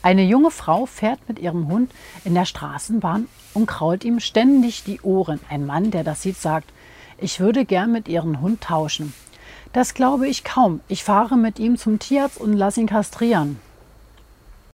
Eine junge Frau fährt mit ihrem Hund in der Straßenbahn und krault ihm ständig die Ohren. Ein Mann, der das sieht, sagt, ich würde gern mit ihrem Hund tauschen. Das glaube ich kaum. Ich fahre mit ihm zum Tierarzt und lasse ihn kastrieren.